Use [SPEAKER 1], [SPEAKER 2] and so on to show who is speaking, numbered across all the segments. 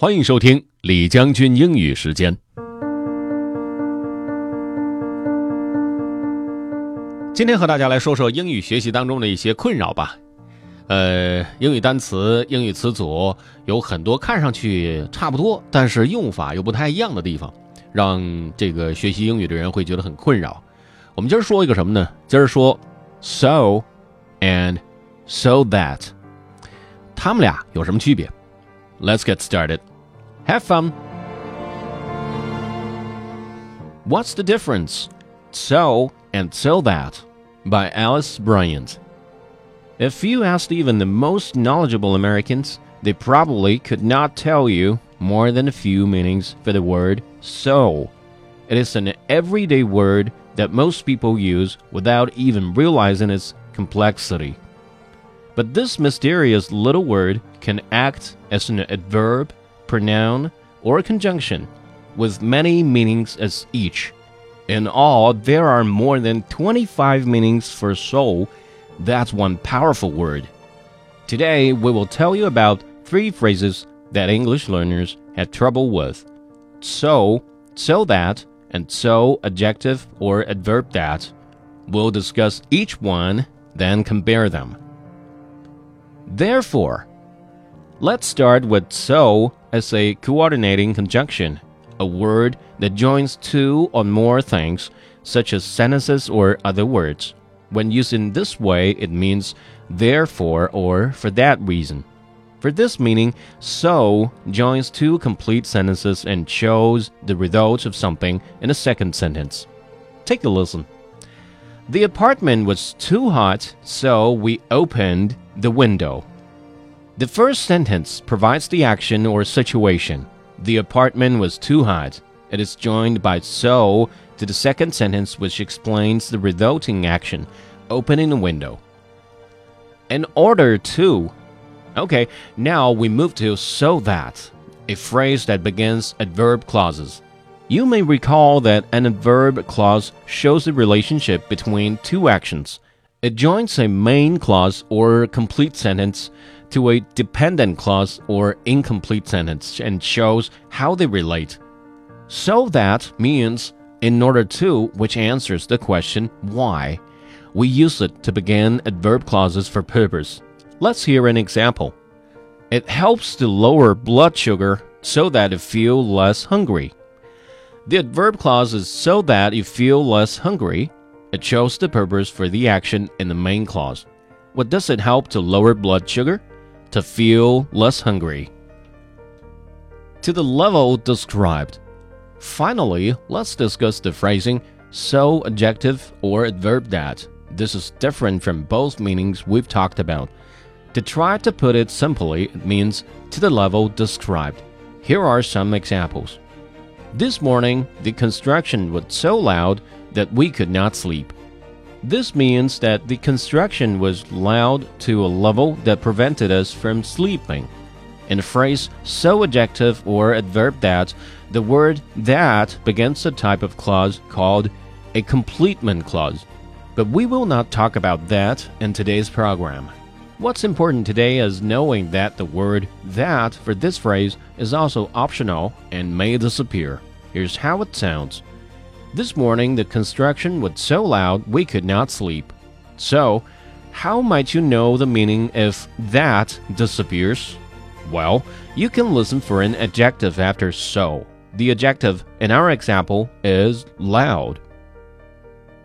[SPEAKER 1] 欢迎收听李将军英语时间。今天和大家来说说英语学习当中的一些困扰吧。呃，英语单词、英语词组有很多看上去差不多，但是用法又不太一样的地方，让这个学习英语的人会觉得很困扰。我们今儿说一个什么呢？今儿说 so and so that，他们俩有什么区别？Let's get started. Have fun. What's the difference? So and so that by Alice Bryant. If you asked even the most knowledgeable Americans, they probably could not tell you more than a few meanings for the word so. It is an everyday word that most people use without even realizing its complexity. But this mysterious little word can act as an adverb, pronoun, or conjunction, with many meanings as each. In all, there are more than 25 meanings for soul. That's one powerful word. Today, we will tell you about three phrases that English learners had trouble with so, so that, and so adjective or adverb that. We'll discuss each one, then compare them. Therefore, let's start with so as a coordinating conjunction, a word that joins two or more things, such as sentences or other words. When used in this way, it means therefore or for that reason. For this meaning, so joins two complete sentences and shows the result of something in a second sentence. Take a listen. The apartment was too hot, so we opened the window. The first sentence provides the action or situation. The apartment was too hot. It is joined by so to the second sentence, which explains the resulting action, opening the window. In order to. Okay, now we move to so that, a phrase that begins adverb clauses. You may recall that an adverb clause shows the relationship between two actions. It joins a main clause or complete sentence to a dependent clause or incomplete sentence and shows how they relate. So that means in order to, which answers the question why. We use it to begin adverb clauses for purpose. Let's hear an example. It helps to lower blood sugar so that you feel less hungry. The adverb clause is so that you feel less hungry. It shows the purpose for the action in the main clause. What does it help to lower blood sugar? To feel less hungry. To the level described. Finally, let's discuss the phrasing so adjective or adverb that. This is different from both meanings we've talked about. To try to put it simply, it means to the level described. Here are some examples. This morning, the construction was so loud that we could not sleep. This means that the construction was loud to a level that prevented us from sleeping. In a phrase so adjective or adverb that, the word that begins a type of clause called a complement clause. But we will not talk about that in today's program. What's important today is knowing that the word that for this phrase is also optional and may disappear. Here's how it sounds. This morning the construction was so loud we could not sleep. So, how might you know the meaning if that disappears? Well, you can listen for an adjective after so. The adjective in our example is loud.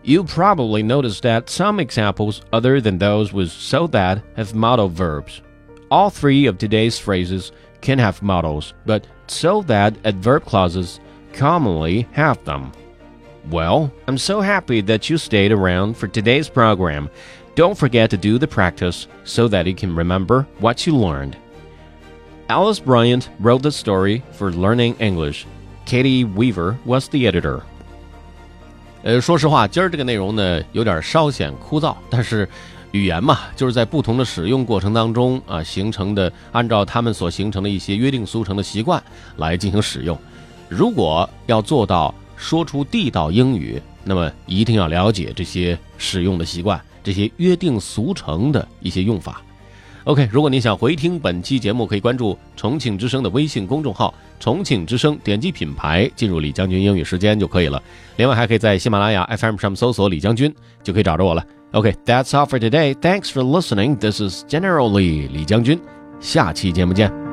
[SPEAKER 1] You probably noticed that some examples other than those with so that have modal verbs. All three of today's phrases can have modals, but so that adverb clauses commonly have them. Well, I'm so happy that you stayed around for today's program. Don't forget to do the practice so that you can remember what you learned. Alice Bryant wrote the story for Learning English. Katie Weaver was the editor. 呃，说实话，今儿这个内容呢有点稍显枯燥，但是语言嘛，就是在不同的使用过程当中啊形成的，按照他们所形成的一些约定俗成的习惯来进行使用。如果要做到 说出地道英语，那么一定要了解这些使用的习惯，这些约定俗成的一些用法。OK，如果你想回听本期节目，可以关注重庆之声的微信公众号“重庆之声”，点击品牌进入李将军英语时间就可以了。另外，还可以在喜马拉雅 FM 上搜索“李将军”，就可以找着我了。OK，that's all for today. Thanks for listening. This is General Lee 李将军。下期节目见。